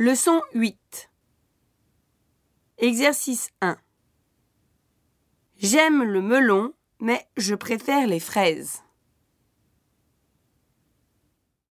Leçon 8 Exercice 1 J'aime le melon, mais je préfère les fraises.